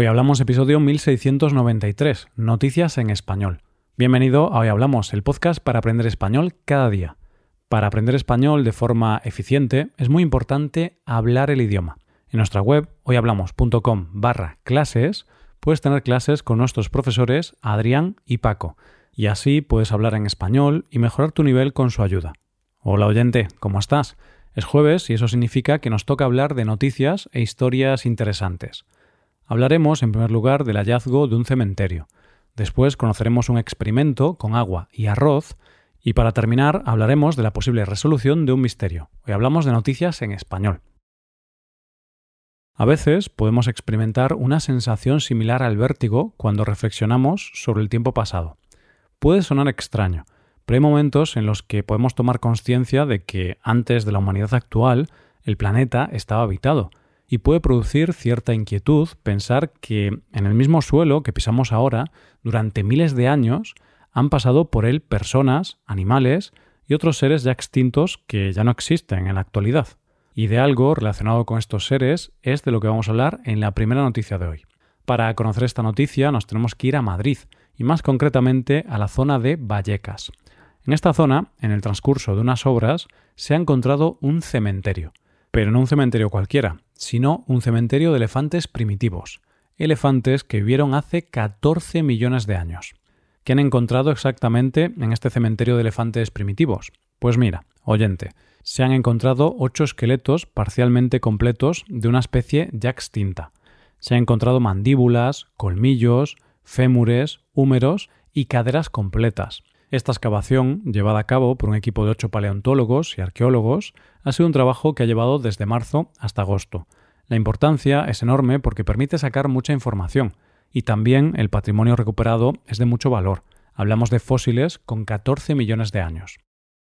Hoy hablamos episodio 1693, Noticias en Español. Bienvenido a Hoy Hablamos, el podcast para aprender español cada día. Para aprender español de forma eficiente es muy importante hablar el idioma. En nuestra web, hoyhablamos.com barra clases, puedes tener clases con nuestros profesores Adrián y Paco, y así puedes hablar en español y mejorar tu nivel con su ayuda. Hola oyente, ¿cómo estás? Es jueves y eso significa que nos toca hablar de noticias e historias interesantes. Hablaremos, en primer lugar, del hallazgo de un cementerio. Después conoceremos un experimento con agua y arroz. Y para terminar, hablaremos de la posible resolución de un misterio. Hoy hablamos de noticias en español. A veces podemos experimentar una sensación similar al vértigo cuando reflexionamos sobre el tiempo pasado. Puede sonar extraño, pero hay momentos en los que podemos tomar conciencia de que antes de la humanidad actual el planeta estaba habitado y puede producir cierta inquietud pensar que en el mismo suelo que pisamos ahora, durante miles de años, han pasado por él personas, animales y otros seres ya extintos que ya no existen en la actualidad. Y de algo relacionado con estos seres es de lo que vamos a hablar en la primera noticia de hoy. Para conocer esta noticia nos tenemos que ir a Madrid, y más concretamente a la zona de Vallecas. En esta zona, en el transcurso de unas obras, se ha encontrado un cementerio, pero no un cementerio cualquiera, sino un cementerio de elefantes primitivos, elefantes que vivieron hace 14 millones de años. ¿Qué han encontrado exactamente en este cementerio de elefantes primitivos? Pues mira, oyente, se han encontrado ocho esqueletos parcialmente completos de una especie ya extinta. Se han encontrado mandíbulas, colmillos, fémures, húmeros y caderas completas. Esta excavación, llevada a cabo por un equipo de ocho paleontólogos y arqueólogos, ha sido un trabajo que ha llevado desde marzo hasta agosto. La importancia es enorme porque permite sacar mucha información y también el patrimonio recuperado es de mucho valor. Hablamos de fósiles con 14 millones de años.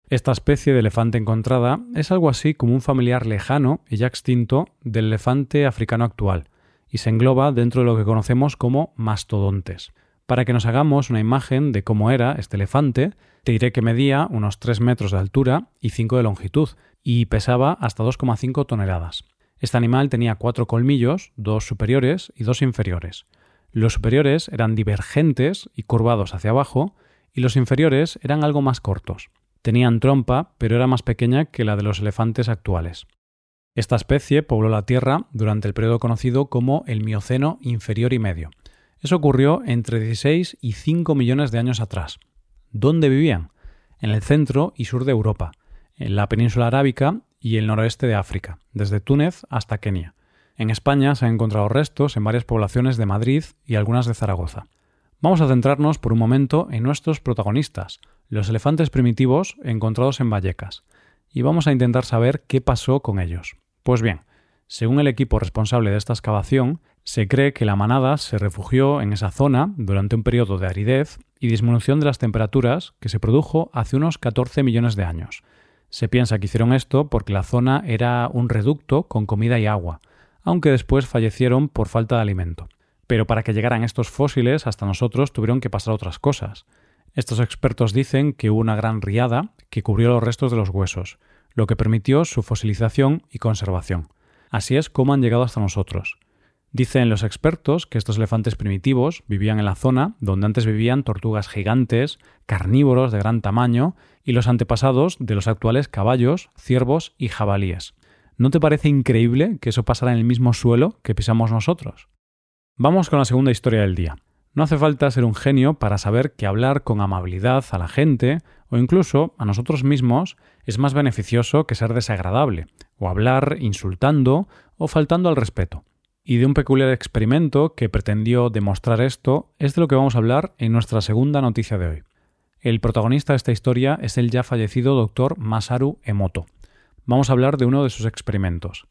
Esta especie de elefante encontrada es algo así como un familiar lejano y ya extinto del elefante africano actual, y se engloba dentro de lo que conocemos como mastodontes. Para que nos hagamos una imagen de cómo era este elefante, te diré que medía unos 3 metros de altura y 5 de longitud, y pesaba hasta 2,5 toneladas. Este animal tenía cuatro colmillos, dos superiores y dos inferiores. Los superiores eran divergentes y curvados hacia abajo, y los inferiores eran algo más cortos. Tenían trompa, pero era más pequeña que la de los elefantes actuales. Esta especie pobló la Tierra durante el periodo conocido como el Mioceno inferior y medio, eso ocurrió entre 16 y 5 millones de años atrás. ¿Dónde vivían? En el centro y sur de Europa, en la península arábica y el noroeste de África, desde Túnez hasta Kenia. En España se han encontrado restos en varias poblaciones de Madrid y algunas de Zaragoza. Vamos a centrarnos por un momento en nuestros protagonistas, los elefantes primitivos encontrados en Vallecas, y vamos a intentar saber qué pasó con ellos. Pues bien, según el equipo responsable de esta excavación, se cree que la manada se refugió en esa zona durante un periodo de aridez y disminución de las temperaturas que se produjo hace unos 14 millones de años. Se piensa que hicieron esto porque la zona era un reducto con comida y agua, aunque después fallecieron por falta de alimento. Pero para que llegaran estos fósiles hasta nosotros tuvieron que pasar otras cosas. Estos expertos dicen que hubo una gran riada que cubrió los restos de los huesos, lo que permitió su fosilización y conservación. Así es como han llegado hasta nosotros. Dicen los expertos que estos elefantes primitivos vivían en la zona donde antes vivían tortugas gigantes, carnívoros de gran tamaño y los antepasados de los actuales caballos, ciervos y jabalíes. ¿No te parece increíble que eso pasara en el mismo suelo que pisamos nosotros? Vamos con la segunda historia del día. No hace falta ser un genio para saber que hablar con amabilidad a la gente o incluso a nosotros mismos es más beneficioso que ser desagradable, o hablar insultando o faltando al respeto y de un peculiar experimento que pretendió demostrar esto es de lo que vamos a hablar en nuestra segunda noticia de hoy. El protagonista de esta historia es el ya fallecido doctor Masaru Emoto. Vamos a hablar de uno de sus experimentos.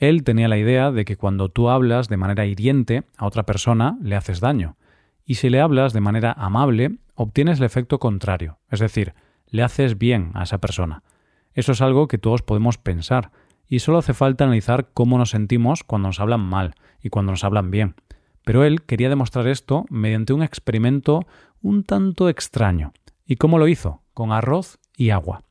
Él tenía la idea de que cuando tú hablas de manera hiriente a otra persona le haces daño, y si le hablas de manera amable obtienes el efecto contrario, es decir, le haces bien a esa persona. Eso es algo que todos podemos pensar, y solo hace falta analizar cómo nos sentimos cuando nos hablan mal y cuando nos hablan bien. Pero él quería demostrar esto mediante un experimento un tanto extraño. ¿Y cómo lo hizo? Con arroz y agua.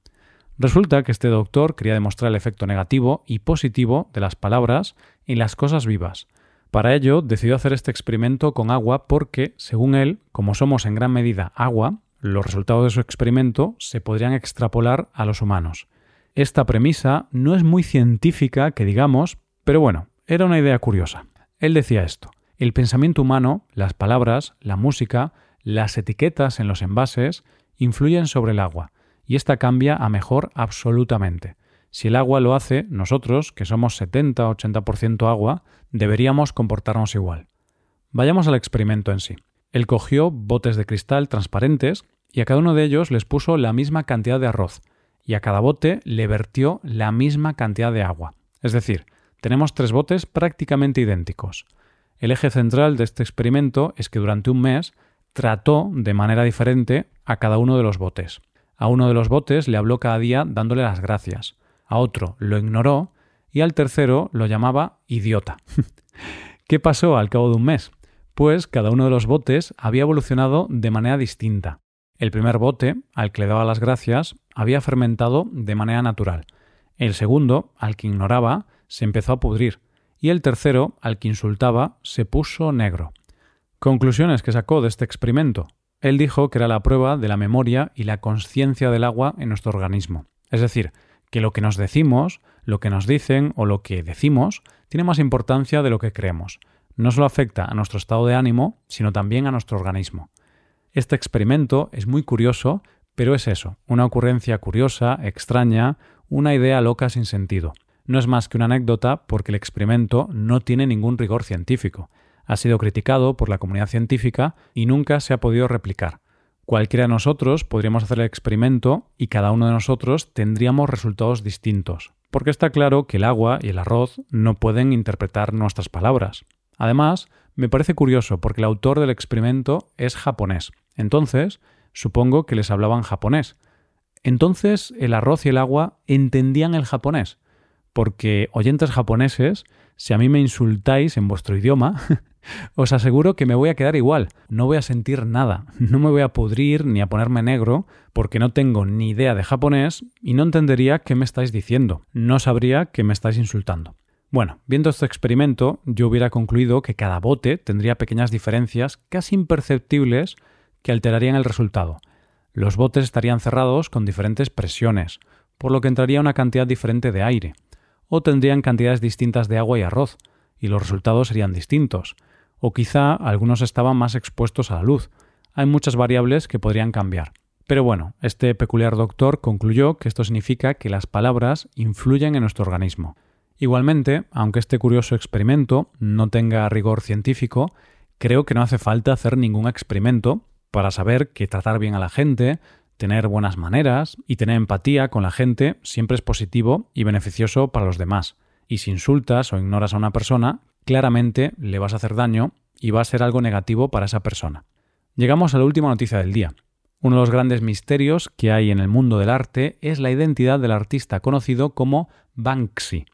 Resulta que este doctor quería demostrar el efecto negativo y positivo de las palabras en las cosas vivas. Para ello decidió hacer este experimento con agua porque, según él, como somos en gran medida agua, los resultados de su experimento se podrían extrapolar a los humanos. Esta premisa no es muy científica, que digamos, pero bueno, era una idea curiosa. Él decía esto. El pensamiento humano, las palabras, la música, las etiquetas en los envases, influyen sobre el agua, y ésta cambia a mejor absolutamente. Si el agua lo hace, nosotros, que somos 70-80% agua, deberíamos comportarnos igual. Vayamos al experimento en sí. Él cogió botes de cristal transparentes y a cada uno de ellos les puso la misma cantidad de arroz, y a cada bote le vertió la misma cantidad de agua. Es decir, tenemos tres botes prácticamente idénticos. El eje central de este experimento es que durante un mes trató de manera diferente a cada uno de los botes. A uno de los botes le habló cada día dándole las gracias a otro lo ignoró y al tercero lo llamaba idiota. ¿Qué pasó al cabo de un mes? Pues cada uno de los botes había evolucionado de manera distinta. El primer bote, al que le daba las gracias, había fermentado de manera natural. El segundo, al que ignoraba, se empezó a pudrir. Y el tercero, al que insultaba, se puso negro. Conclusiones que sacó de este experimento. Él dijo que era la prueba de la memoria y la conciencia del agua en nuestro organismo. Es decir, que lo que nos decimos, lo que nos dicen o lo que decimos tiene más importancia de lo que creemos. No solo afecta a nuestro estado de ánimo, sino también a nuestro organismo. Este experimento es muy curioso, pero es eso, una ocurrencia curiosa, extraña, una idea loca sin sentido. No es más que una anécdota porque el experimento no tiene ningún rigor científico. Ha sido criticado por la comunidad científica y nunca se ha podido replicar. Cualquiera de nosotros podríamos hacer el experimento y cada uno de nosotros tendríamos resultados distintos, porque está claro que el agua y el arroz no pueden interpretar nuestras palabras. Además, me parece curioso porque el autor del experimento es japonés, entonces supongo que les hablaban japonés. Entonces el arroz y el agua entendían el japonés, porque oyentes japoneses, si a mí me insultáis en vuestro idioma, Os aseguro que me voy a quedar igual, no voy a sentir nada, no me voy a pudrir ni a ponerme negro porque no tengo ni idea de japonés y no entendería qué me estáis diciendo, no sabría que me estáis insultando. Bueno, viendo este experimento, yo hubiera concluido que cada bote tendría pequeñas diferencias casi imperceptibles que alterarían el resultado. Los botes estarían cerrados con diferentes presiones, por lo que entraría una cantidad diferente de aire, o tendrían cantidades distintas de agua y arroz, y los resultados serían distintos o quizá algunos estaban más expuestos a la luz. Hay muchas variables que podrían cambiar. Pero bueno, este peculiar doctor concluyó que esto significa que las palabras influyen en nuestro organismo. Igualmente, aunque este curioso experimento no tenga rigor científico, creo que no hace falta hacer ningún experimento para saber que tratar bien a la gente, tener buenas maneras y tener empatía con la gente siempre es positivo y beneficioso para los demás. Y si insultas o ignoras a una persona, claramente le vas a hacer daño y va a ser algo negativo para esa persona. Llegamos a la última noticia del día. Uno de los grandes misterios que hay en el mundo del arte es la identidad del artista conocido como Banksy.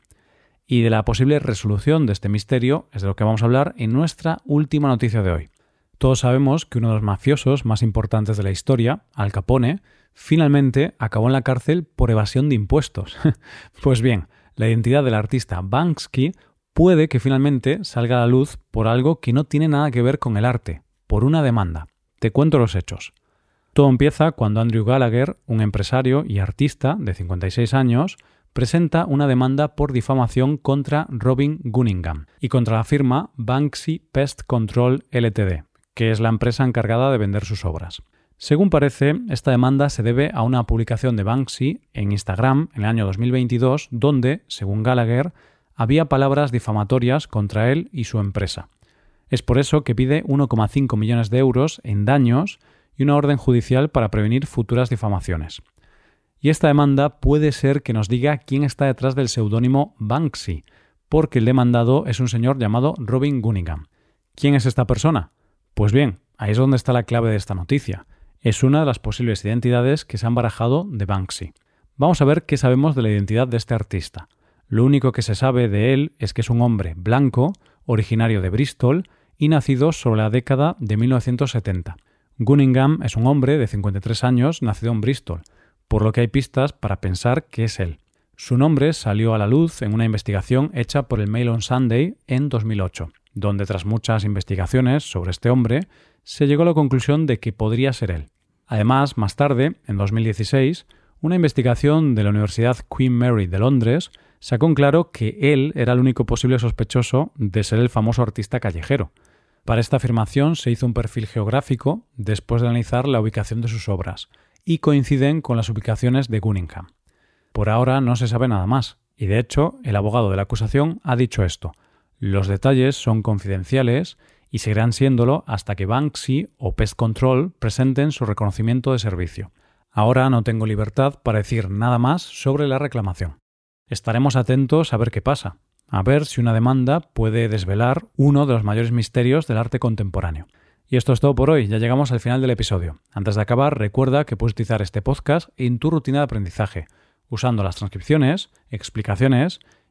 Y de la posible resolución de este misterio es de lo que vamos a hablar en nuestra última noticia de hoy. Todos sabemos que uno de los mafiosos más importantes de la historia, Al Capone, finalmente acabó en la cárcel por evasión de impuestos. pues bien, la identidad del artista Banksy puede que finalmente salga a la luz por algo que no tiene nada que ver con el arte, por una demanda. Te cuento los hechos. Todo empieza cuando Andrew Gallagher, un empresario y artista de 56 años, presenta una demanda por difamación contra Robin Gunningham y contra la firma Banksy Pest Control Ltd, que es la empresa encargada de vender sus obras. Según parece, esta demanda se debe a una publicación de Banksy en Instagram en el año 2022 donde, según Gallagher, había palabras difamatorias contra él y su empresa. Es por eso que pide 1,5 millones de euros en daños y una orden judicial para prevenir futuras difamaciones. Y esta demanda puede ser que nos diga quién está detrás del seudónimo Banksy, porque el demandado es un señor llamado Robin Gunningham. ¿Quién es esta persona? Pues bien, ahí es donde está la clave de esta noticia. Es una de las posibles identidades que se han barajado de Banksy. Vamos a ver qué sabemos de la identidad de este artista. Lo único que se sabe de él es que es un hombre blanco, originario de Bristol y nacido sobre la década de 1970. Gunningham es un hombre de 53 años nacido en Bristol, por lo que hay pistas para pensar que es él. Su nombre salió a la luz en una investigación hecha por el Mail on Sunday en 2008. Donde tras muchas investigaciones sobre este hombre, se llegó a la conclusión de que podría ser él. Además, más tarde, en 2016, una investigación de la Universidad Queen Mary de Londres sacó en claro que él era el único posible sospechoso de ser el famoso artista callejero. Para esta afirmación se hizo un perfil geográfico después de analizar la ubicación de sus obras, y coinciden con las ubicaciones de Gunningham. Por ahora no se sabe nada más, y de hecho el abogado de la acusación ha dicho esto. Los detalles son confidenciales y seguirán siéndolo hasta que Banksy o Pest Control presenten su reconocimiento de servicio. Ahora no tengo libertad para decir nada más sobre la reclamación. Estaremos atentos a ver qué pasa, a ver si una demanda puede desvelar uno de los mayores misterios del arte contemporáneo. Y esto es todo por hoy, ya llegamos al final del episodio. Antes de acabar, recuerda que puedes utilizar este podcast en tu rutina de aprendizaje, usando las transcripciones, explicaciones